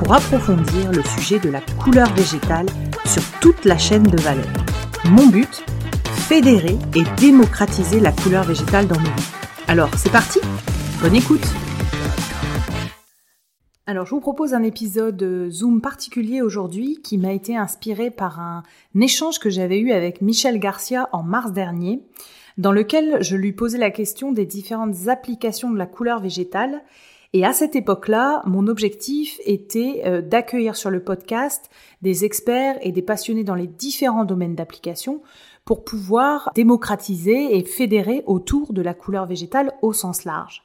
pour approfondir le sujet de la couleur végétale sur toute la chaîne de valeur. Mon but Fédérer et démocratiser la couleur végétale dans nos vies. Alors, c'est parti Bonne écoute alors je vous propose un épisode Zoom particulier aujourd'hui qui m'a été inspiré par un échange que j'avais eu avec Michel Garcia en mars dernier, dans lequel je lui posais la question des différentes applications de la couleur végétale et à cette époque-là, mon objectif était euh, d'accueillir sur le podcast des experts et des passionnés dans les différents domaines d'application pour pouvoir démocratiser et fédérer autour de la couleur végétale au sens large.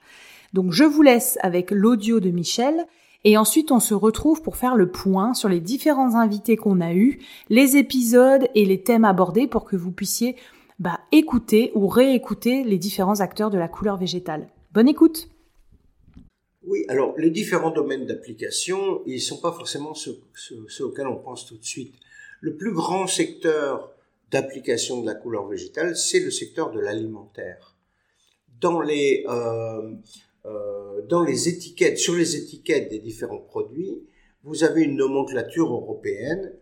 Donc je vous laisse avec l'audio de Michel et ensuite on se retrouve pour faire le point sur les différents invités qu'on a eus, les épisodes et les thèmes abordés pour que vous puissiez bah, écouter ou réécouter les différents acteurs de la couleur végétale. Bonne écoute oui, alors les différents domaines d'application, ils ne sont pas forcément ceux, auxquels on pense tout de suite. Le plus grand secteur d'application de la couleur végétale, c'est le secteur de l'alimentaire. Dans les, euh, euh, dans les étiquettes, sur les étiquettes des différents produits, vous avez une nomenclature européenne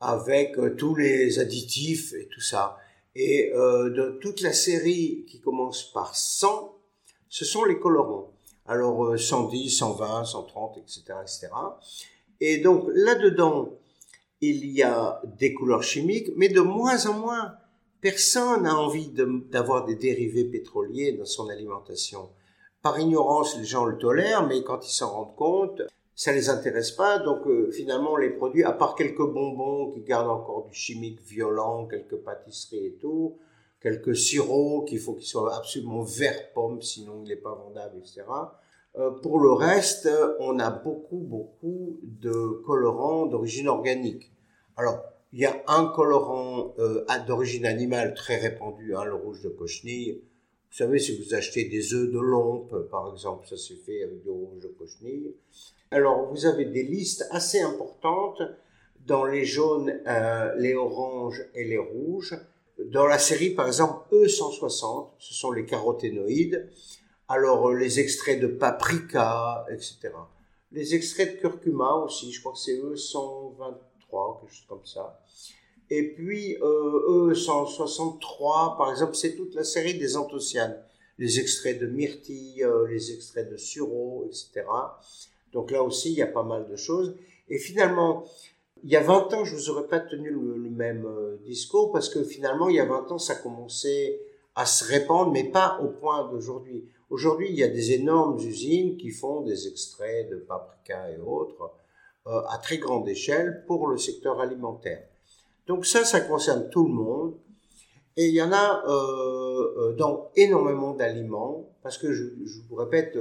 avec euh, tous les additifs et tout ça. Et de toute la série qui commence par 100, ce sont les colorants alors 110, 120, 130, etc., etc. Et donc là-dedans, il y a des couleurs chimiques, mais de moins en moins, personne n'a envie d'avoir des dérivés pétroliers dans son alimentation. Par ignorance, les gens le tolèrent, mais quand ils s'en rendent compte, ça les intéresse pas. Donc euh, finalement, les produits, à part quelques bonbons qui gardent encore du chimique violent, quelques pâtisseries et tout, quelques sirops qu'il faut qu'ils soient absolument vert pomme, sinon il n'est pas vendable, etc. Euh, pour le reste, on a beaucoup, beaucoup de colorants d'origine organique. Alors, il y a un colorant euh, d'origine animale très répandu, hein, le rouge de cochenille. Vous savez, si vous achetez des œufs de lompe, par exemple, ça s'est fait avec du rouge de cochenille. Alors, vous avez des listes assez importantes dans les jaunes, euh, les oranges et les rouges dans la série, par exemple, E160, ce sont les caroténoïdes. Alors, euh, les extraits de paprika, etc. Les extraits de curcuma aussi, je crois que c'est E123, quelque chose comme ça. Et puis, euh, E163, par exemple, c'est toute la série des anthocyanes. Les extraits de myrtille, euh, les extraits de sureau, etc. Donc là aussi, il y a pas mal de choses. Et finalement, il y a 20 ans, je vous aurais pas tenu le, même euh, discours parce que finalement, il y a 20 ans, ça commençait à se répandre, mais pas au point d'aujourd'hui. Aujourd'hui, il y a des énormes usines qui font des extraits de paprika et autres euh, à très grande échelle pour le secteur alimentaire. Donc ça, ça concerne tout le monde. Et il y en a euh, dans énormément d'aliments, parce que je vous répète,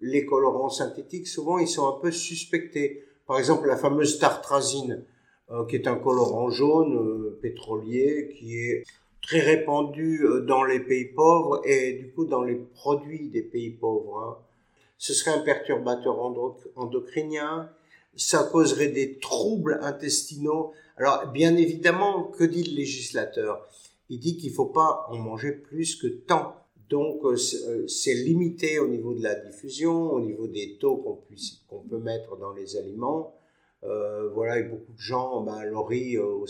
les colorants synthétiques, souvent, ils sont un peu suspectés. Par exemple, la fameuse tartrazine, euh, qui est un colorant jaune euh, pétrolier, qui est très répandu euh, dans les pays pauvres et du coup dans les produits des pays pauvres. Hein. Ce serait un perturbateur endocrinien, ça causerait des troubles intestinaux. Alors, bien évidemment, que dit le législateur? Il dit qu'il ne faut pas en manger plus que tant. Donc, c'est limité au niveau de la diffusion, au niveau des taux qu'on peut mettre dans les aliments. Euh, voilà, et beaucoup de gens, ben, le riz, euh,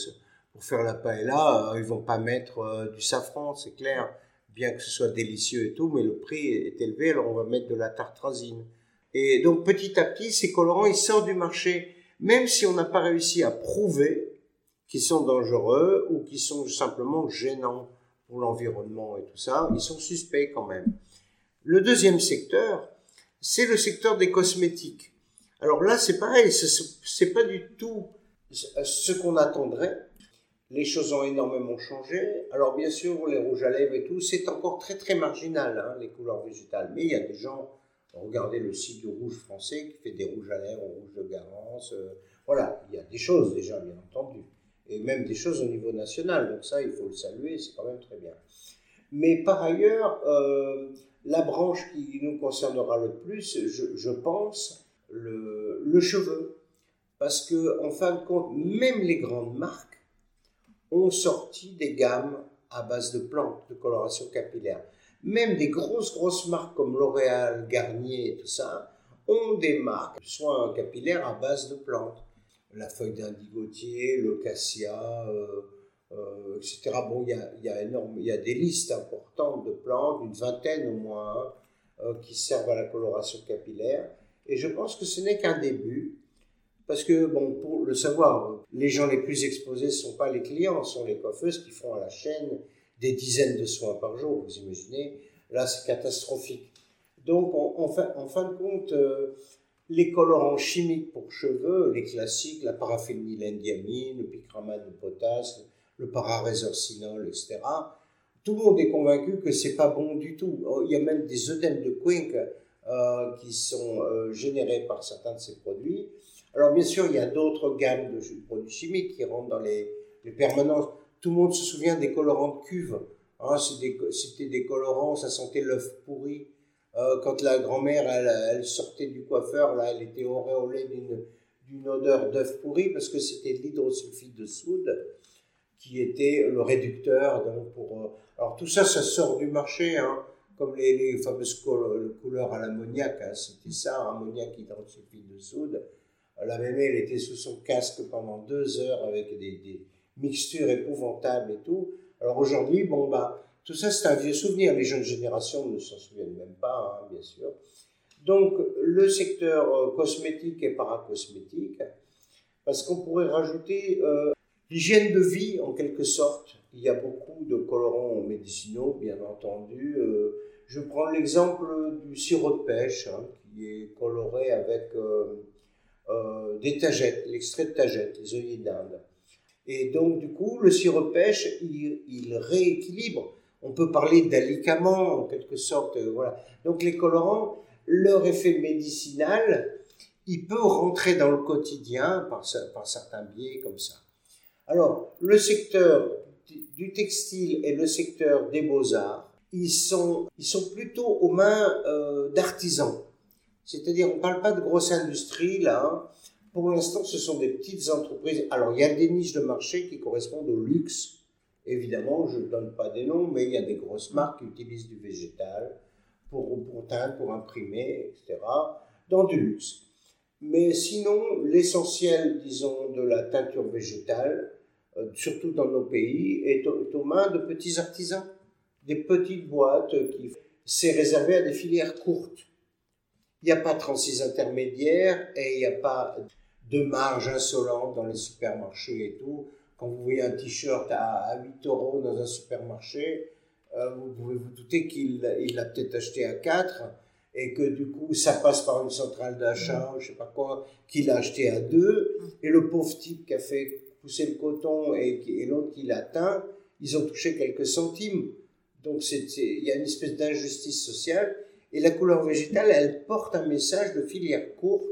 pour faire la paella, euh, ils vont pas mettre du safran, c'est clair, bien que ce soit délicieux et tout, mais le prix est élevé, alors on va mettre de la tartrazine. Et donc petit à petit, ces colorants, ils sortent du marché, même si on n'a pas réussi à prouver qu'ils sont dangereux ou qu'ils sont simplement gênants pour l'environnement et tout ça, ils sont suspects quand même. Le deuxième secteur, c'est le secteur des cosmétiques. Alors là, c'est pareil, c'est pas du tout ce qu'on attendrait. Les choses ont énormément changé. Alors bien sûr, les rouges à lèvres et tout, c'est encore très très marginal, hein, les couleurs végétales. Mais il y a des gens Regardez le site de Rouge français qui fait des rouges à lèvres, rouge de Garance. Euh, voilà, il y a des choses déjà, bien entendu. Et même des choses au niveau national. Donc ça, il faut le saluer, c'est quand même très bien. Mais par ailleurs, euh, la branche qui nous concernera le plus, je, pense, le, cheveu. Parce que, en fin de compte, même les grandes marques ont sorti des gammes à base de plantes, de coloration capillaire. Même des grosses, grosses marques comme L'Oréal, Garnier et tout ça ont des marques, soins capillaires à base de plantes. La feuille d'indigotier, le cassia, euh, euh, etc. Bon, il y a, y, a y a des listes importantes de plantes, une vingtaine au moins, hein, euh, qui servent à la coloration capillaire. Et je pense que ce n'est qu'un début. Parce que, bon, pour le savoir, les gens les plus exposés ne sont pas les clients, sont les coiffeuses qui font à la chaîne des dizaines de soins par jour, vous imaginez. Là, c'est catastrophique. Donc, en, fin, en, fin, de compte, euh, les colorants chimiques pour cheveux, les classiques, la paraphénylendiamine, le picramate de potasse, le pararésorcinol, etc., tout le monde est convaincu que c'est pas bon du tout. Il y a même des œdèmes de Quink euh, qui sont euh, générés par certains de ces produits. Alors bien sûr, il y a d'autres gammes de produits chimiques qui rentrent dans les, permanences. Tout le monde se souvient des colorants de cuve. Hein, C'était des, colorants, ça sentait l'œuf pourri. Euh, quand la grand-mère, elle, sortait du coiffeur, là, elle était auréolée d'une odeur d'œuf pourri parce que c'était de l'hydrosulfide de soude qui était le réducteur. Donc pour, euh, alors tout ça, ça sort du marché. Hein comme les, fameuses couleurs à l'ammoniac, hein, c'était ça, ammoniac hydrosulfide de soude. La mémé, elle était sous son casque pendant deux heures avec des, mixtures épouvantables et tout. Alors aujourd'hui, bon, bah, tout ça, c'est un vieux souvenir. Les jeunes générations ne s'en souviennent même pas, hein, bien sûr. Donc, le secteur euh, cosmétique et paracosmétique, parce qu'on pourrait rajouter euh, l'hygiène de vie, en quelque sorte. Il y a beaucoup de colorants médicinaux, bien entendu. Euh, je prends l'exemple du sirop de pêche, hein, qui est coloré avec des tagettes, l'extrait de tagettes, les œillets d'Inde. Et donc, du coup, le sirop de pêche, il, rééquilibre. On peut parler d'alicaments, en quelque sorte. Euh, voilà. Donc, les colorants, leur effet médicinal, il peut rentrer dans le quotidien par, par certains biais comme ça. Alors, le secteur du textile et le secteur des beaux-arts, ils sont, ils sont plutôt aux mains euh, d'artisans. C'est-à-dire, on ne parle pas de grosse industrie, là. Hein. Pour l'instant, ce sont des petites entreprises. Alors, il y a des niches de marché qui correspondent au luxe. Évidemment, je ne donne pas des noms, mais il y a des grosses marques qui utilisent du végétal pour, pour teindre, pour imprimer, etc., dans du luxe. Mais sinon, l'essentiel, disons, de la teinture végétale, euh, surtout dans nos pays, est aux mains de petits artisans des petites boîtes qui c'est réservé à des filières courtes. Il n'y a pas de 36 intermédiaires et il n'y a pas de marge insolente dans les supermarchés et tout. Quand vous voyez un t-shirt à 8 euros dans un supermarché, euh, vous pouvez vous douter qu'il l'a peut-être acheté à 4 et que du coup ça passe par une centrale d'achat, je sais pas quoi, qu'il a acheté à 2 et le pauvre type qui a fait pousser le coton et, et l'autre qui l'a teint, ils ont touché quelques centimes. Donc il y a une espèce d'injustice sociale. Et la couleur végétale, elle porte un message de filière courte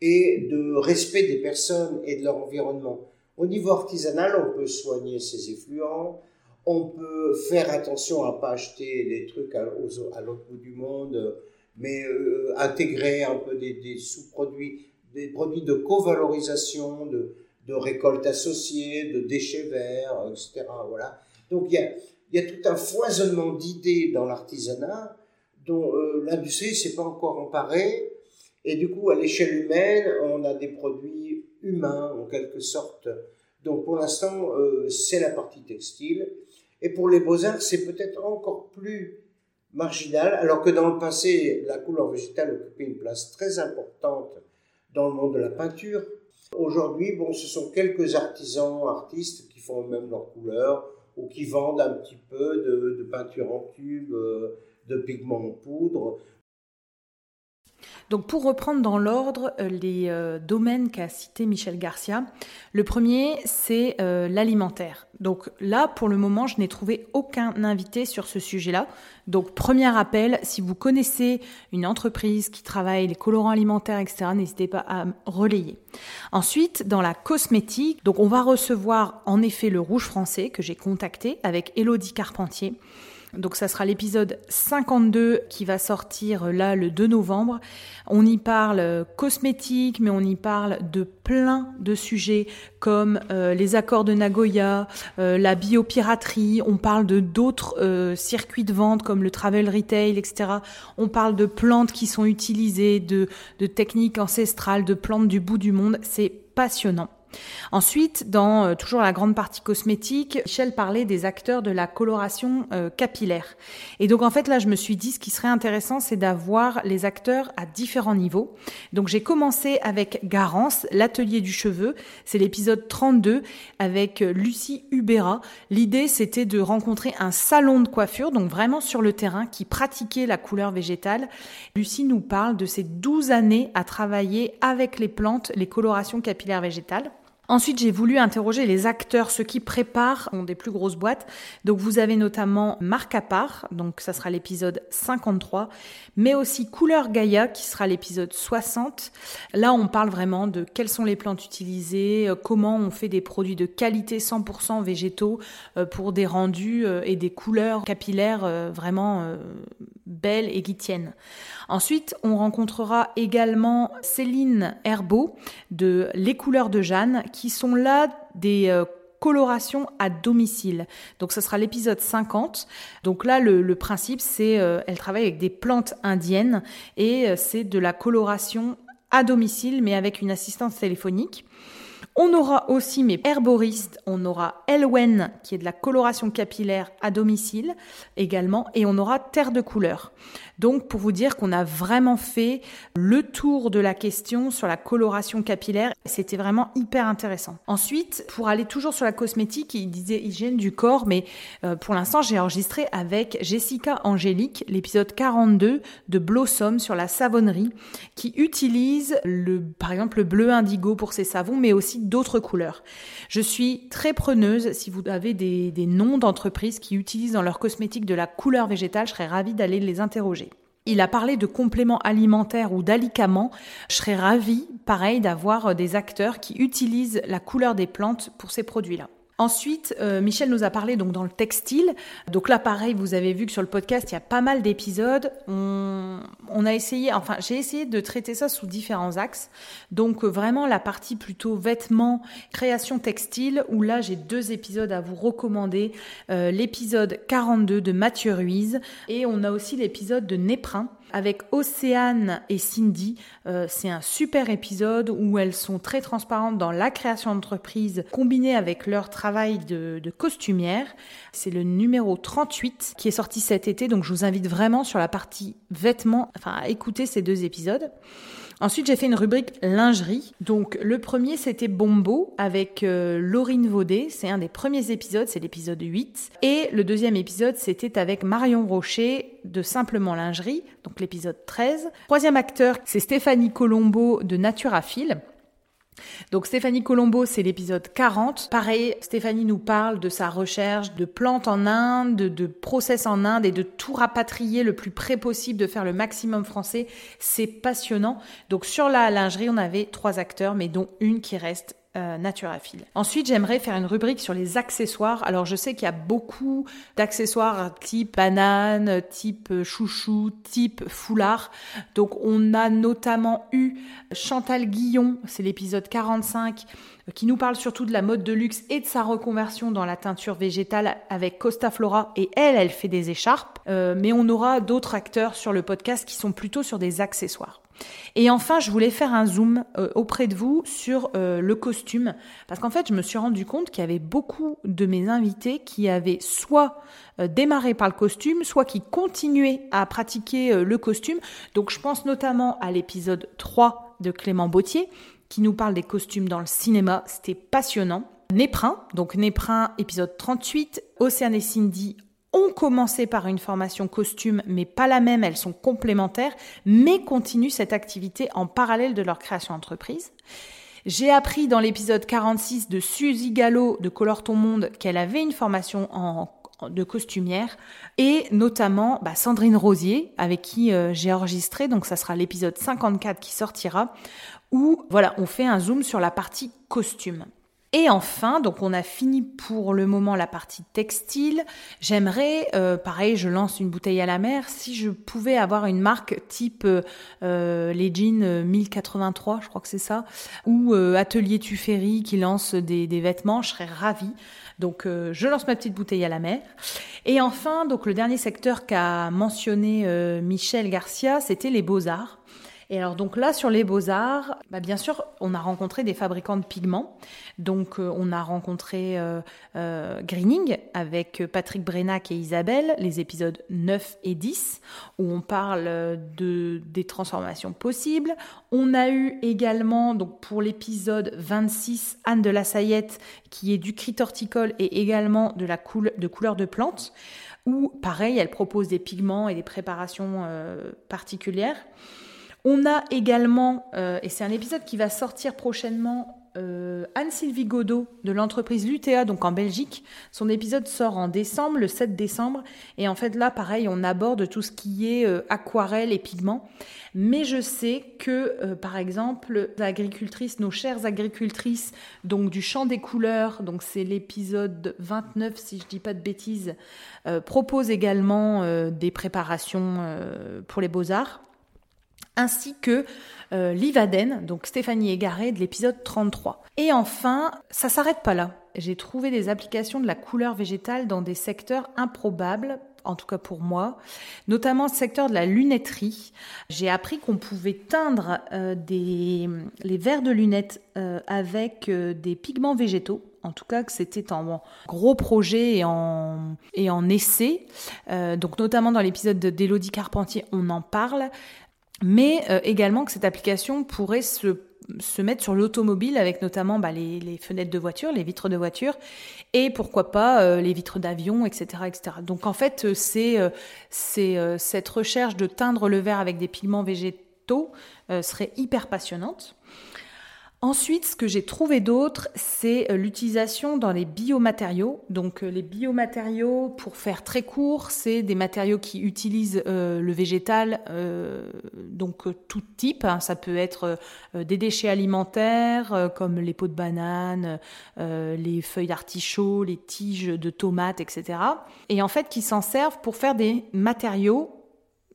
et de respect des personnes et de leur environnement. Au niveau artisanal, on peut soigner ses effluents, on peut faire attention à pas acheter des trucs à, l'autre bout du monde, mais euh, intégrer un peu des, sous-produits, des produits de covalorisation, de, de récolte associée, de déchets verts, etc. Voilà. Donc il y a, tout un foisonnement d'idées dans l'artisanat dont euh, l'industrie s'est pas encore emparée. Et du coup, à l'échelle humaine, on a des produits humains en quelque sorte. Donc pour l'instant, euh, c'est la partie textile. Et pour les beaux-arts, c'est peut-être encore plus marginal, alors que dans le passé, la couleur végétale occupait une place très importante dans le monde de la peinture. Aujourd'hui, bon, ce sont quelques artisans, artistes qui font même leur couleur, ou qui vendent un petit peu de, peinture en tube, euh, de pigments en poudre. Donc pour reprendre dans l'ordre euh, les euh, domaines qu'a cité Michel Garcia, le premier c'est euh, l'alimentaire. Donc là pour le moment je n'ai trouvé aucun invité sur ce sujet-là. Donc premier appel, si vous connaissez une entreprise qui travaille les colorants alimentaires etc, n'hésitez pas à relayer. Ensuite dans la cosmétique, donc on va recevoir en effet le rouge français que j'ai contacté avec Elodie Carpentier. Donc ça sera l'épisode 52 qui va sortir euh, là le 2 novembre. On y parle euh, cosmétique, mais on y parle de plein de sujets comme euh, les accords de Nagoya, la biopiraterie, on parle de d'autres circuits de vente comme le travel retail, etc. On parle de plantes qui sont utilisées, de, de techniques ancestrales, de plantes du bout du monde. C'est passionnant. Ensuite, dans euh, toujours la grande partie cosmétique, Michel parlait des acteurs de la coloration euh, capillaire. Et donc en fait là, je me suis dit ce qui serait intéressant, c'est d'avoir les acteurs à différents niveaux. Donc j'ai commencé avec Garance, l'atelier du cheveu. C'est l'épisode 32 avec euh, Lucie Ubera. L'idée, c'était de rencontrer un salon de coiffure, donc vraiment sur le terrain, qui pratiquait la couleur végétale. Lucie nous parle de ses 12 années à travailler avec les plantes, les colorations capillaires végétales. Ensuite, j'ai voulu interroger les acteurs, ceux qui préparent des plus grosses boîtes. Donc, vous avez notamment Marc Appart, donc ça sera l'épisode 53, mais aussi Couleur Gaïa, qui sera l'épisode 60. Là, on parle vraiment de quelles sont les plantes utilisées, euh, comment on fait des produits de qualité 100% végétaux euh, pour des rendus euh, et des couleurs capillaires vraiment belles et qui tiennent. Ensuite, on rencontrera également Céline Herbeau de Les couleurs de Jeanne, qui sont là des euh, colorations à domicile. Donc ce sera l'épisode 50. Donc là, le, principe, c'est euh, elle travaille avec des plantes indiennes et euh, c'est de la coloration à domicile, mais avec une assistance téléphonique. On aura aussi mes herboristes, on aura Elwen qui est de la coloration capillaire à domicile également, et on aura Terre de couleur. Donc pour vous dire qu'on a vraiment fait le tour de la question sur la coloration capillaire, c'était vraiment hyper intéressant. Ensuite, pour aller toujours sur la cosmétique, il disait hygiène du corps, mais euh, pour l'instant j'ai enregistré avec Jessica Angélique l'épisode 42 de Blossom sur la savonnerie, qui utilise le, par exemple le bleu indigo pour ses savons, mais aussi d'autres couleurs. Je suis très preneuse si vous avez des, des noms d'entreprises qui utilisent dans leur cosmétique de la couleur végétale, je serais ravie d'aller les interroger. Il a parlé de compléments alimentaires ou d'alicaments. Je serais ravie, pareil, d'avoir des acteurs qui utilisent la couleur des plantes pour ces produits-là. Ensuite, euh, Michel nous a parlé donc dans le textile. Donc là, pareil, vous avez vu que sur le podcast, il y a pas mal d'épisodes. On, a essayé, enfin, j'ai essayé de traiter ça sous différents axes. Donc euh, vraiment la partie plutôt vêtements, création textile, où là j'ai deux épisodes à vous recommander. Euh, l'épisode 42 de Mathieu Ruiz et on a aussi l'épisode de Néprin avec Océane et Cindy. Euh, c'est un super épisode où elles sont très transparentes dans la création d'entreprise combinée avec leur travail de, de costumière. C'est le numéro 38 qui est sorti cet été, donc je vous invite vraiment sur la partie vêtements, enfin à écouter ces deux épisodes. Ensuite, j'ai fait une rubrique lingerie. Donc, le premier, c'était Bombo avec euh, Laurine Vaudet. C'est un des premiers épisodes, c'est l'épisode 8. Et le deuxième épisode, c'était avec Marion Rocher de Simplement Lingerie, donc l'épisode 13. Troisième acteur, c'est Stéphanie Colombo de Naturaphile. Donc Stéphanie Colombo, c'est l'épisode 40. Pareil, Stéphanie nous parle de sa recherche de plantes en Inde, de, process en Inde et de tout rapatrier le plus près possible, de faire le maximum français. C'est passionnant. Donc sur la lingerie, on avait trois acteurs, mais dont une qui reste euh. Ensuite, j'aimerais faire une rubrique sur les accessoires. Alors, je sais qu'il y a beaucoup d'accessoires type banane, type chouchou, type foulard. Donc, on a notamment eu Chantal Guillon, c'est l'épisode 45, qui nous parle surtout de la mode de luxe et de sa reconversion dans la teinture végétale avec Costa Flora. Et elle, elle fait des écharpes. Euh, mais on aura d'autres acteurs sur le podcast qui sont plutôt sur des accessoires. Et enfin, je voulais faire un zoom euh, auprès de vous sur euh, le costume, parce qu'en fait, je me suis rendu compte qu'il y avait beaucoup de mes invités qui avaient soit euh, démarré par le costume, soit qui continuaient à pratiquer le costume. Donc, je pense notamment à l'épisode 3 de Clément Bautier, qui nous parle des costumes dans le cinéma. C'était passionnant. Néprin, donc Néprin, épisode 38, Océane et Cindy ont commencé par une formation costume, mais pas la même, elles sont complémentaires, mais continuent cette activité en parallèle de leur création d'entreprise. J'ai appris dans l'épisode 46 de Suzy Gallo de Color Ton Monde qu'elle avait une formation en de costumière et notamment bah, Sandrine Rosier avec qui euh, j'ai enregistré donc ça sera l'épisode 54 qui sortira où voilà on fait un zoom sur la partie costume. Et enfin, donc on a fini pour le moment la partie textile. J'aimerais, euh, pareil, je lance une bouteille à la mer, si je pouvais avoir une marque type euh, les jeans 1083, je crois que c'est ça, ou euh, Atelier Tuffery qui lance des, des, vêtements, je serais ravie. Donc euh, je lance ma petite bouteille à la mer. Et enfin, donc le dernier secteur qu'a mentionné Michel Garcia, c'était les beaux-arts. Et alors donc là sur les beaux-arts, bah, bien sûr on a rencontré des fabricants de pigments. Donc euh, on a rencontré euh, euh, Greening avec Patrick Brenac et Isabelle, les épisodes 9 et 10, où on parle de, des transformations possibles. On a eu également, donc pour l'épisode 26, Anne de la Sayette, qui est du crit horticole et également de la de couleur de plantes où pareil, elle propose des pigments et des préparations particulières. On a également, euh, et c'est un épisode qui va sortir prochainement, euh, Anne-Sylvie Godot de l'entreprise Lutea, donc en Belgique. Son épisode sort en décembre, le 7 décembre. Et en fait, là, pareil, on aborde tout ce qui est euh, aquarelle et pigments. Mais je sais que, par exemple, agricultrices, nos chères agricultrices, donc du champ des couleurs, donc c'est l'épisode 29, si je dis pas de bêtises, proposent également des préparations pour les beaux-arts ainsi que euh, Livaden, donc Stéphanie Égaré de l'épisode 33. Et enfin, ça s'arrête pas là. J'ai trouvé des applications de la couleur végétale dans des secteurs improbables en tout cas pour moi, notamment le secteur de la lunetterie. J'ai appris qu'on pouvait teindre euh, les verres de lunettes euh, avec des pigments végétaux. En tout cas, que c'était en gros projet et en, et en essai. donc, notamment dans l'épisode d'Élodie Carpentier, on en parle mais euh, également que cette application pourrait se, se mettre sur l'automobile avec notamment bah, les, les, fenêtres de voiture, les vitres de voiture et pourquoi pas euh, les vitres d'avion, etc., etc. Donc en fait, euh, c'est c'est cette recherche de teindre le verre avec des pigments végétaux serait hyper passionnante. Ensuite, ce que j'ai trouvé d'autre, c'est euh, l'utilisation dans les biomatériaux. Donc, euh, les biomatériaux, pour faire très court, c'est des matériaux qui utilisent euh, le végétal, donc tout type. Hein. Ça peut être des déchets alimentaires, comme les pots de banane, les feuilles d'artichaut, les tiges de tomates, etc. Et en fait, qui s'en servent pour faire des matériaux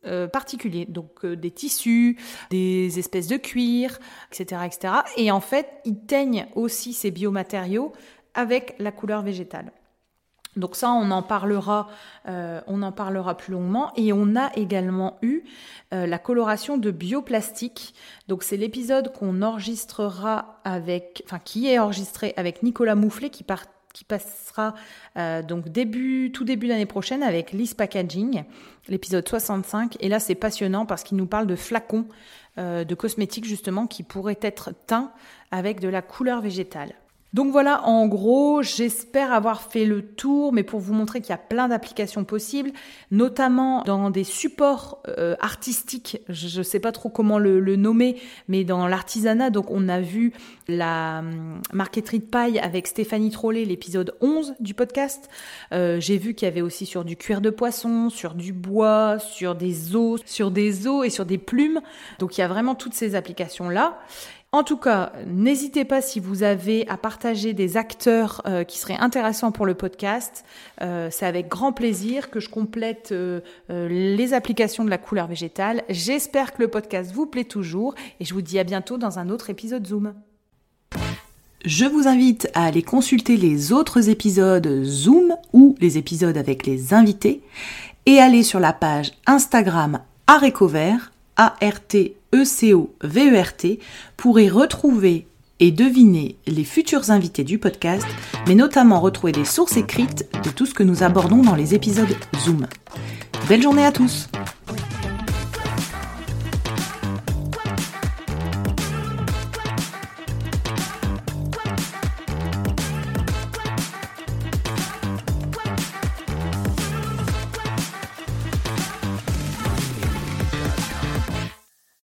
euh, particuliers, donc euh, des tissus, des espèces de cuir, etc., etc. Et en fait, ils teignent aussi ces biomatériaux avec la couleur végétale. Donc ça, on en parlera, euh, on en parlera plus longuement. Et on a également eu la coloration de bioplastique. Donc c'est l'épisode qu'on enregistrera avec, enfin qui est enregistré avec Nicolas Moufflet qui part qui passera euh, donc début, tout début d'année prochaine avec Liz Packaging, l'épisode 65. Et là, c'est passionnant parce qu'il nous parle de flacons euh, de cosmétiques justement qui pourraient être teints avec de la couleur végétale. Donc voilà, en gros, j'espère avoir fait le tour, mais pour vous montrer qu'il y a plein d'applications possibles, notamment dans des supports euh, artistiques, je ne sais pas trop comment le, nommer, mais dans l'artisanat, donc on a vu la hum, marqueterie de paille avec Stéphanie Trollet, l'épisode 11 du podcast. Euh, j'ai vu qu'il y avait aussi sur du cuir de poisson, sur du bois, sur des os, sur des os et sur des plumes. Donc il y a vraiment toutes ces applications-là. En tout cas, n'hésitez pas si vous avez à partager des acteurs euh, qui seraient intéressants pour le podcast. Euh, c'est avec grand plaisir que je complète euh, les applications de la couleur végétale. J'espère que le podcast vous plaît toujours et je vous dis à bientôt dans un autre épisode Zoom. Je vous invite à aller consulter les autres épisodes Zoom ou les épisodes avec les invités et aller sur la page Instagram Arécovert, A-R-T E-C-O-V-E-R-T, pour y retrouver et deviner les futurs invités du podcast, mais notamment retrouver des sources écrites de tout ce que nous abordons dans les épisodes Zoom. Belle journée à tous